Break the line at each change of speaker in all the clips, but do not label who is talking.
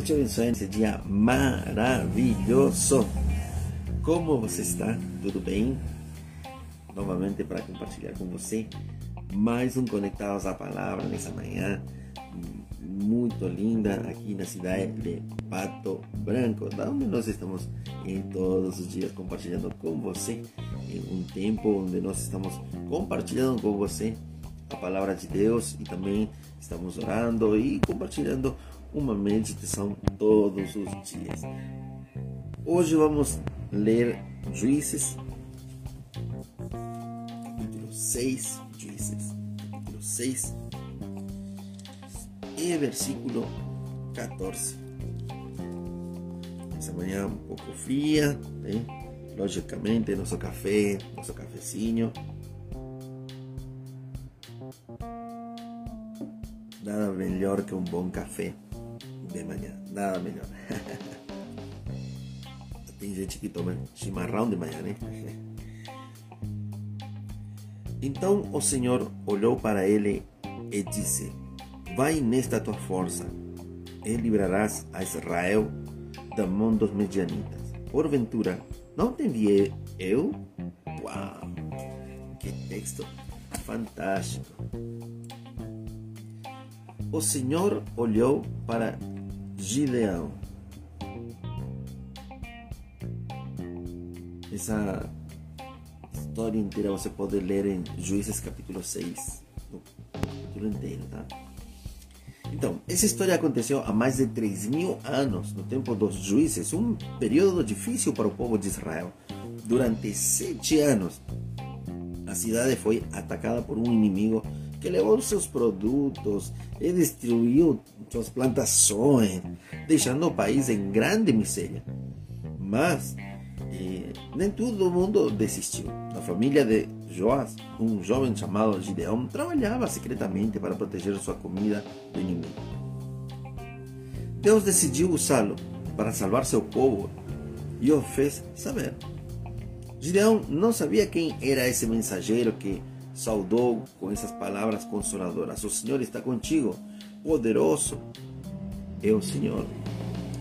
Deus te abençoe nesse dia maravilhoso. Como você está? Tudo bem? Novamente para compartilhar com você mais um Conectados à Palavra nessa manhã muito linda aqui na cidade de Pato Branco, onde nós estamos em todos os dias compartilhando com você um tempo onde nós estamos compartilhando com você a palavra de Deus e também estamos orando e compartilhando uma meditação todos os dias. Hoje vamos ler Juízes, capítulo 6, Juízes, capítulo 6, e versículo 14. Essa manhã um pouco fria, né? logicamente, nosso café, nosso cafezinho. Nada melhor que um bom café de manhã, nada melhor. Tem gente que toma chimarrão de manhã, né? Então o Senhor olhou para ele e disse: Vai nesta tua força, e livrarás a Israel da mão dos medianitas. Porventura, não te enviei eu? Uau! Que texto fantástico! O Senhor olhou para Gideão. Essa história inteira você pode ler em Juízes capítulo 6, no capítulo inteiro, tá? Então, essa história aconteceu há mais de 3 mil anos, no tempo dos juízes, um período difícil para o povo de Israel. Durante sete anos, a cidade foi atacada por um inimigo que levou seus produtos e destruiu suas plantações, deixando o país em grande miséria. Mas eh, nem todo mundo desistiu. A família de Joás, um jovem chamado Gideão, trabalhava secretamente para proteger sua comida do inimigo. Deus decidiu usá-lo para salvar seu povo e o fez saber. Gideão não sabia quem era esse mensageiro que saudou com essas palavras consoladoras: O Senhor está contigo, poderoso é o Senhor.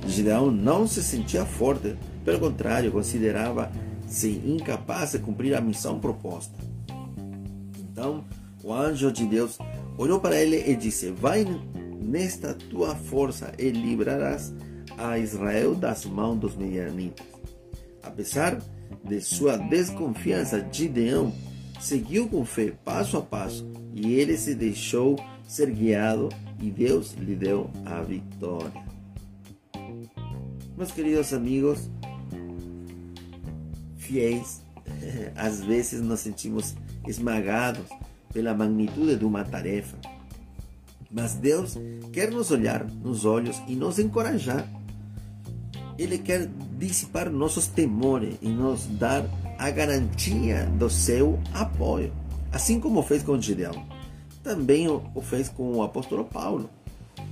Gideão não se sentia forte, pelo contrário, considerava-se incapaz de cumprir a missão proposta. Então, o anjo de Deus olhou para ele e disse: Vai nesta tua força e livrarás a Israel das mãos dos medianitas. Apesar de sua desconfiança, Gideão seguiu com fé passo a passo e ele se deixou ser guiado e Deus lhe deu a vitória. Meus queridos amigos, fiéis, às vezes nos sentimos esmagados pela magnitude de uma tarefa. Mas Deus quer nos olhar nos olhos e nos encorajar. Ele quer dissipar nossos temores e nos dar a garantia do seu apoio, assim como fez com Gideão. Também o fez com o apóstolo Paulo,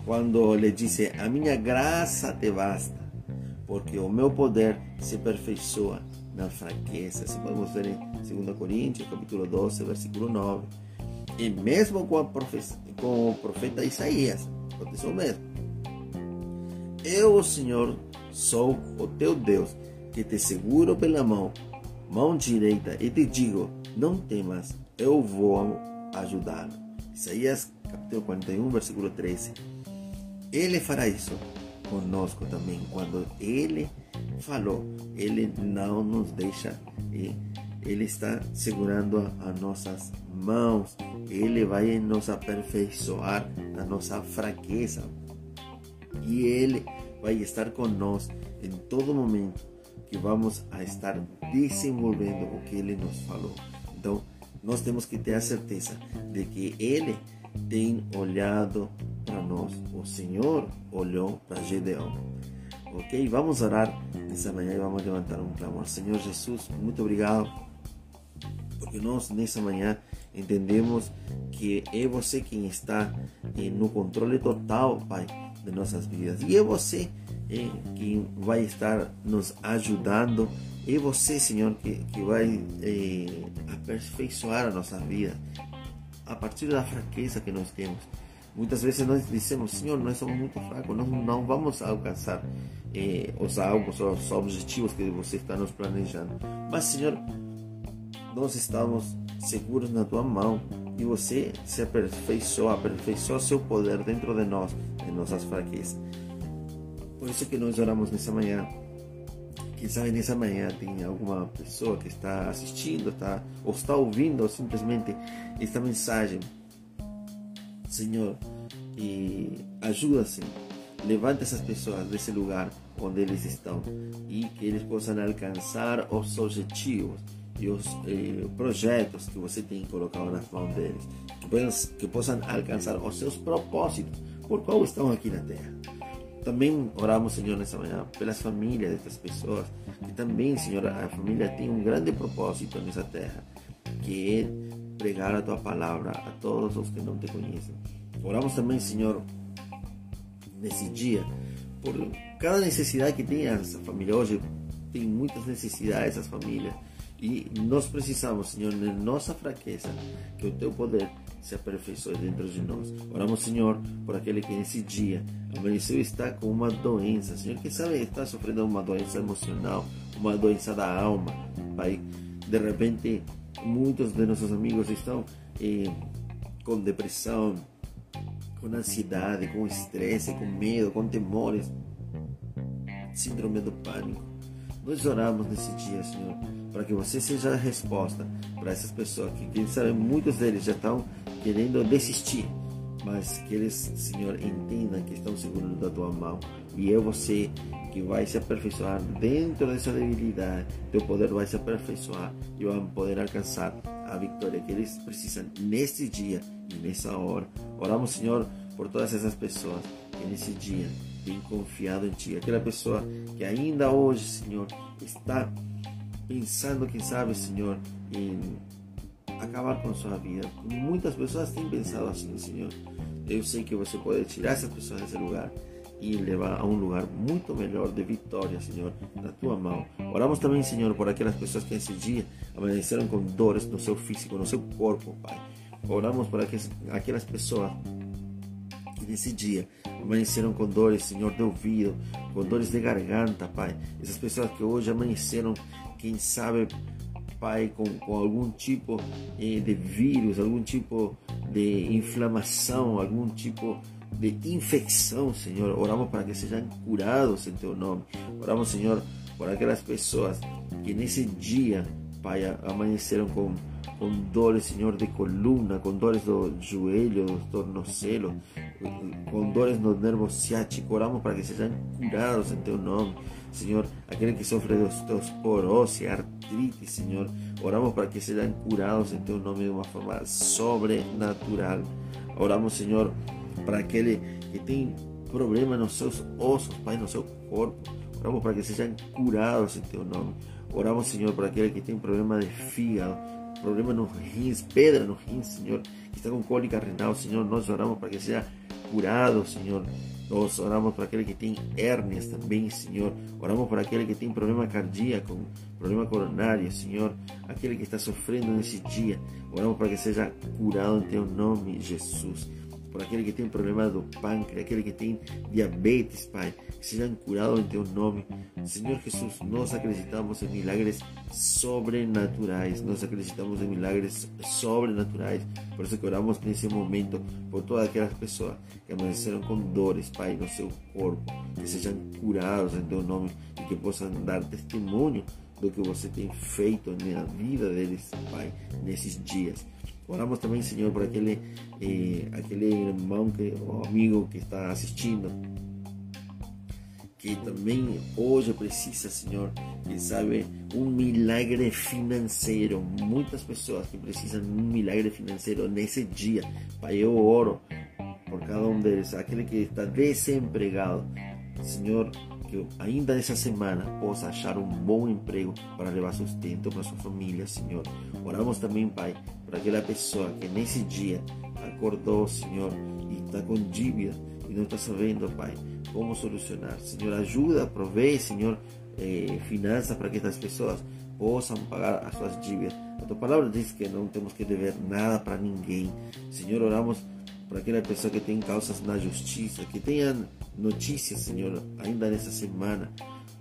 quando lhe disse: A minha graça te basta, porque o meu poder se aperfeiçoa na fraqueza. Assim podemos ver em 2 Coríntios, capítulo 12, versículo 9. E mesmo com, com o profeta Isaías, aconteceu o mesmo. Eu, o Senhor, sou o teu Deus, que te seguro pela mão mão direita e te digo: não temas, eu vou ajudá-lo. Isaías capítulo 41, versículo 13. Ele fará isso conosco também. Quando ele falou, ele não nos deixa e ele está segurando as nossas mãos. Ele vai nos aperfeiçoar na nossa fraqueza. E ele vai estar conosco em todo momento que vamos a estar desenvolvendo o que ele nos falou. Então, nós temos que ter a certeza de que ele tem olhado para nós. O Senhor olhou para Gedeão. Ok? Vamos orar nessa manhã e vamos levantar um clamor. Senhor Jesus, muito obrigado. Porque nós nessa manhã entendemos que é você quem está no controle total, Pai, de nossas vidas. E é você eh, que vai estar nos ajudando. É você, Senhor, que, que vai eh, aperfeiçoar a nossa vida a partir da fraqueza que nós temos. Muitas vezes nós dizemos, Senhor, nós somos muito fracos, nós não vamos alcançar eh, os alvos, os objetivos que você está nos planejando. Mas, Senhor, nós estamos seguros na tua mão e você se aperfeiçoa, aperfeiçoa seu poder dentro de nós, em nossas fraquezas. Por isso que nós oramos nessa manhã. Sabe nessa manhã tem alguma pessoa que está assistindo, está, ou está ouvindo simplesmente esta mensagem. Senhor, e ajuda, Senhor. Levanta essas pessoas desse lugar onde eles estão e que eles possam alcançar os objetivos e os eh, projetos que você tem colocado nas mãos deles, que possam, que possam alcançar os seus propósitos por qual estão aqui na terra. Também oramos, Senhor, nessa manhã pelas famílias dessas pessoas, que também, Senhor, a família tem um grande propósito nessa terra, que é pregar a tua palavra a todos os que não te conhecem. Oramos também, Senhor, nesse dia, por cada necessidade que tem essa família. Hoje tem muitas necessidades as famílias e nós precisamos, Senhor, na nossa fraqueza, que o teu poder se aperfeiçoe dentro de nós. Oramos, Senhor, por aquele que nesse dia amanheceu está com uma doença, Senhor, que sabe está sofrendo uma doença emocional, uma doença da alma, Pai. De repente, muitos de nossos amigos estão eh, com depressão, com ansiedade, com estresse, com medo, com temores, síndrome do pânico. Nós oramos nesse dia, Senhor para que você seja a resposta para essas pessoas que, quem sabe, muitos deles já estão querendo desistir, mas que eles, Senhor, entendam que estão seguros da tua mão e é você que vai se aperfeiçoar dentro dessa debilidade, teu poder vai se aperfeiçoar e vão poder alcançar a vitória que eles precisam nesse dia e nessa hora. Oramos, Senhor, por todas essas pessoas que nesse dia têm confiado em Ti. Aquela pessoa que ainda hoje, Senhor, está pensando, quem sabe, Senhor, em acabar com sua vida. Muitas pessoas têm pensado assim, Senhor. Eu sei que você pode tirar essas pessoas desse lugar e levar a um lugar muito melhor de vitória, Senhor, na tua mão. Oramos também, Senhor, por aquelas pessoas que esse dia amanheceram com dores no seu físico, no seu corpo, Pai. Oramos por aquelas pessoas que nesse dia amanheceram com dores, Senhor, de ouvido, com dores de garganta, Pai. Essas pessoas que hoje amanheceram quem sabe, Pai, com, com algum tipo de vírus, algum tipo de inflamação, algum tipo de infecção, Senhor. Oramos para que sejam curados em Teu nome. Oramos, Senhor, por aquelas pessoas que nesse dia, Pai, amanheceram com, com dores, Senhor, de coluna, com dores do joelho, do tornozelo, com dores no nervo ciático. Oramos para que sejam curados em Teu nome. Senhor, aquele que sofre de osteoporose, artrite, Senhor, oramos para que sejam curados em Teu nome de uma forma sobrenatural. Oramos, Senhor, para aquele que tem problema nos seus ossos, Pai, no seu corpo. Oramos para que sejam curados em Teu nome. Oramos, Senhor, para aquele que tem problema de fígado, problema nos rins, pedra nos rins, Senhor, que está com cólica renal, Senhor, nós oramos para que seja curado, Senhor, nós oramos por aquele que tem hérnias também, Senhor. Oramos por aquele que tem problema cardíaco, problema coronário, Senhor. Aquele que está sofrendo nesse dia. Oramos para que seja curado em teu nome, Jesus por aquele que tem problema do pâncreas, aquele que tem diabetes, Pai, que sejam curados em Teu nome. Senhor Jesus, nós acreditamos em milagres sobrenaturais, nós acreditamos em milagres sobrenaturais. Por isso que oramos nesse momento por todas aquelas pessoas que amanheceram com dores, Pai, no seu corpo, que sejam curados em Teu nome e que possam dar testemunho do que você tem feito na vida deles, Pai, nesses dias. Oramos também, Senhor, por aquele, eh, aquele irmão que, ou amigo que está assistindo, que também hoje precisa, Senhor, que sabe, um milagre financeiro. Muitas pessoas que precisam de um milagre financeiro nesse dia. Pai, eu oro por cada um deles, aquele que está desempregado. Senhor, que ainda nessa semana possa achar um bom emprego para levar sustento para sua família, Senhor. Oramos também, Pai, para aquela pessoa que nesse dia acordou, Senhor, e está com dívida e não está sabendo, Pai, como solucionar. Senhor, ajuda, provee, Senhor, eh, finanças para que essas pessoas possam pagar as suas dívidas. A tua palavra diz que não temos que dever nada para ninguém. Senhor, oramos por aquela pessoa que tem causas na justiça, que tenha notícias, Senhor, ainda nessa semana.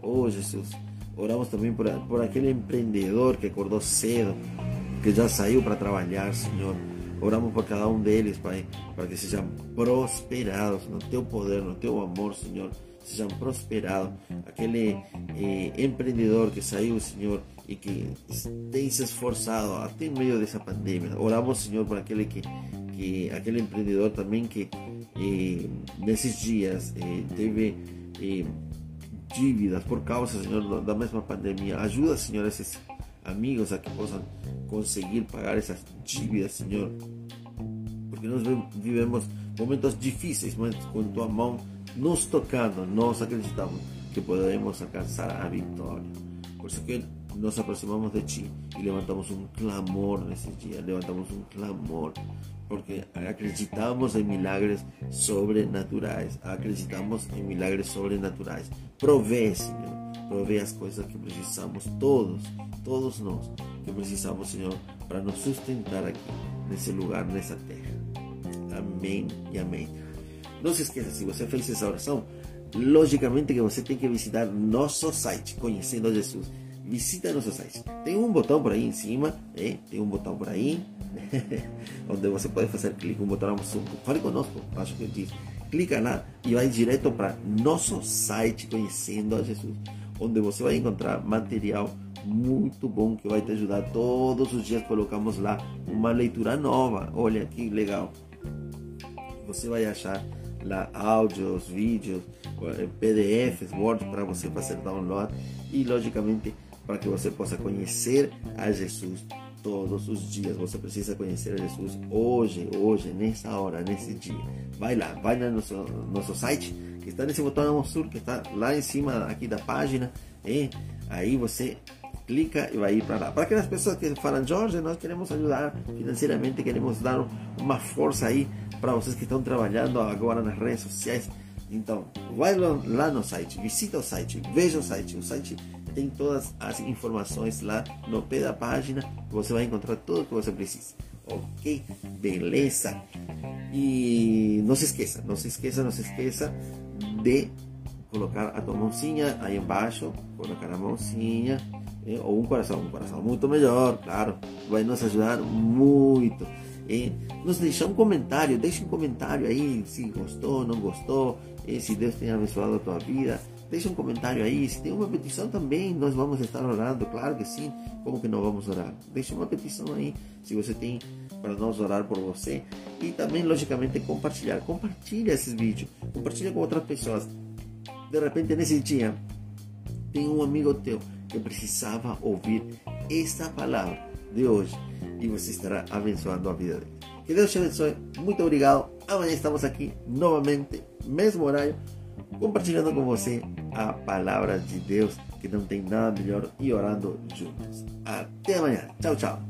Oh, Jesus, oramos também por, por aquele empreendedor que acordou cedo, que já saiu para trabalhar, Senhor. Oramos por cada um deles, Pai, para que sejam prosperados no Teu poder, no Teu amor, Senhor. Sejam prosperados. Aquele eh, empreendedor que saiu, Senhor, e que tem se esforçado até em meio dessa pandemia. Oramos, Senhor, por aquele que, que aquele empreendedor também que eh, nesses dias eh, teve eh, dívidas por causa, Senhor, da mesma pandemia. Ajuda, Senhor, esses amigos a que possam conseguir pagar essas dívidas, Senhor. Porque nós vivemos momentos difíceis, mas com tua mão nos tocando, nós acreditamos que podemos alcançar a vitória. Por isso que nos aproximamos de ti y levantamos un clamor en ese día, levantamos un clamor, porque acreditamos en milagres sobrenaturales, acreditamos en milagres sobrenaturales. Provee, Señor, provee las cosas que precisamos todos, todos nós, que precisamos, Señor, para nos sustentar aquí, en ese lugar, en esa tierra. Amén y amén. Não se esqueça, se você fez essa oração, logicamente que você tem que visitar nosso site, Conhecendo Jesus visita nosso site. Tem um botão por aí em cima, né? tem um botão por aí, onde você pode fazer clique, um botão azul. Fale conosco, acho que diz. Clica lá e vai direto para nosso site Conhecendo a Jesus, onde você vai encontrar material muito bom que vai te ajudar. Todos os dias colocamos lá uma leitura nova. Olha que legal. Você vai achar lá áudios, vídeos, eh, PDFs, Word para você fazer download e logicamente para que você possa conhecer a Jesus todos os dias. Você precisa conhecer a Jesus hoje, hoje, nessa hora, nesse dia. Vai lá, vai no nosso, nosso site, que está nesse botão azul, que está lá em cima aqui da página. E aí você clica e vai ir para lá. Para aquelas pessoas que falam, Jorge, nós queremos ajudar financeiramente, queremos dar uma força aí para vocês que estão trabalhando agora nas redes sociais. Então, vai lá no site, visita o site, veja o site. O site tem todas as informações lá no pé da página. Você vai encontrar tudo o que você precisa. Ok? Beleza? E não se esqueça, não se esqueça, não se esqueça de colocar a tua mãozinha aí embaixo, colocar a mãozinha, eh, ou um coração, um coração muito melhor, claro, vai nos ajudar muito. Eh, nos deixar um comentário, deixa um comentário aí se gostou, não gostou, eh, se Deus tem abençoado a tua vida. Deixa um comentário aí. Se tem uma petição também, nós vamos estar orando. Claro que sim. Como que não vamos orar? Deixa uma petição aí. Se você tem para nós orar por você. E também, logicamente, compartilhar. Compartilha esses vídeos. Compartilha com outras pessoas. De repente, nesse dia, tem um amigo teu que precisava ouvir esta palavra de hoje. E você estará abençoando a vida dele. Que Deus te abençoe. Muito obrigado. Amanhã estamos aqui novamente, mesmo horário compartilhando com você a palavra de Deus, que não tem nada melhor, e orando juntos. Até amanhã. Tchau, tchau.